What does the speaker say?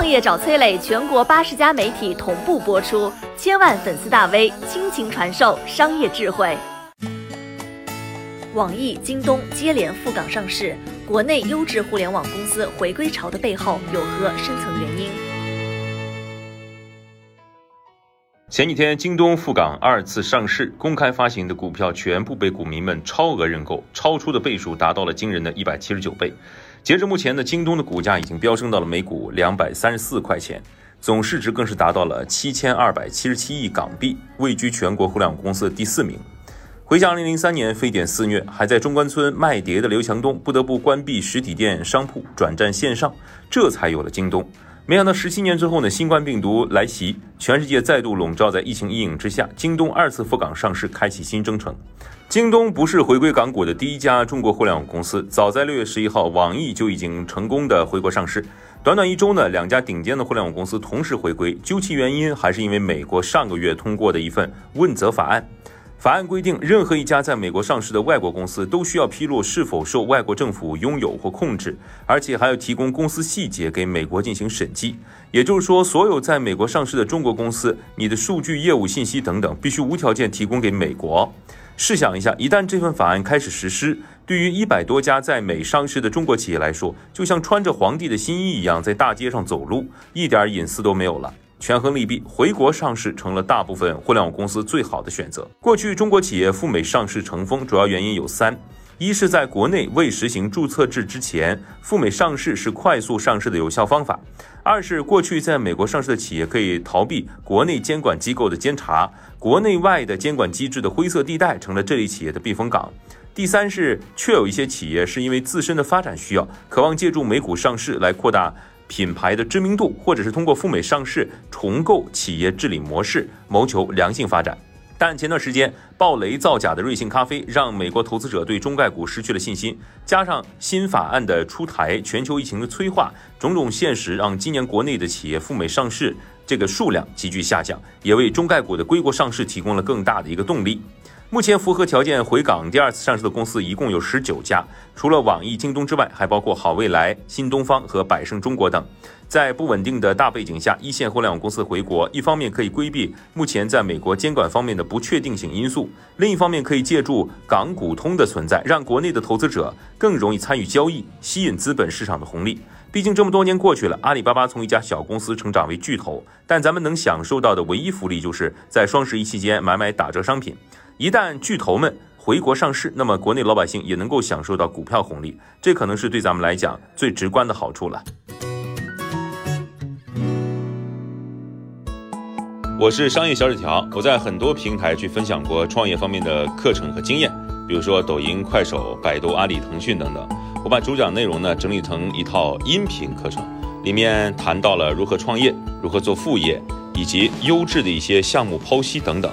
创业找崔磊，全国八十家媒体同步播出，千万粉丝大 V 倾情传授商业智慧。网易、京东接连赴港上市，国内优质互联网公司回归潮的背后有何深层原因？前几天，京东赴港二次上市，公开发行的股票全部被股民们超额认购，超出的倍数达到了惊人的一百七十九倍。截至目前呢，京东的股价已经飙升到了每股两百三十四块钱，总市值更是达到了七千二百七十七亿港币，位居全国互联网公司的第四名。回想二零零三年非典肆虐，还在中关村卖碟的刘强东不得不关闭实体店商铺，转战线上，这才有了京东。没想到十七年之后呢，新冠病毒来袭，全世界再度笼罩在疫情阴影之下，京东二次赴港上市，开启新征程。京东不是回归港股的第一家中国互联网公司，早在六月十一号，网易就已经成功的回国上市。短短一周呢，两家顶尖的互联网公司同时回归，究其原因，还是因为美国上个月通过的一份问责法案。法案规定，任何一家在美国上市的外国公司都需要披露是否受外国政府拥有或控制，而且还要提供公司细节给美国进行审计。也就是说，所有在美国上市的中国公司，你的数据、业务信息等等，必须无条件提供给美国。试想一下，一旦这份法案开始实施，对于一百多家在美上市的中国企业来说，就像穿着皇帝的新衣一样，在大街上走路，一点隐私都没有了。权衡利弊，回国上市成了大部分互联网公司最好的选择。过去中国企业赴美上市成风，主要原因有三：一是在国内未实行注册制之前，赴美上市是快速上市的有效方法；二是过去在美国上市的企业可以逃避国内监管机构的监察，国内外的监管机制的灰色地带成了这类企业的避风港；第三是确有一些企业是因为自身的发展需要，渴望借助美股上市来扩大。品牌的知名度，或者是通过赴美上市重构企业治理模式，谋求良性发展。但前段时间暴雷造假的瑞幸咖啡，让美国投资者对中概股失去了信心。加上新法案的出台，全球疫情的催化，种种现实让今年国内的企业赴美上市这个数量急剧下降，也为中概股的归国上市提供了更大的一个动力。目前符合条件回港第二次上市的公司一共有十九家，除了网易、京东之外，还包括好未来、新东方和百胜中国等。在不稳定的大背景下，一线互联网公司回国，一方面可以规避目前在美国监管方面的不确定性因素，另一方面可以借助港股通的存在，让国内的投资者更容易参与交易，吸引资本市场的红利。毕竟这么多年过去了，阿里巴巴从一家小公司成长为巨头，但咱们能享受到的唯一福利，就是在双十一期间买买打折商品。一旦巨头们回国上市，那么国内老百姓也能够享受到股票红利，这可能是对咱们来讲最直观的好处了。我是商业小纸条，我在很多平台去分享过创业方面的课程和经验，比如说抖音、快手、百度、阿里、腾讯等等。我把主讲内容呢整理成一套音频课程，里面谈到了如何创业、如何做副业，以及优质的一些项目剖析等等。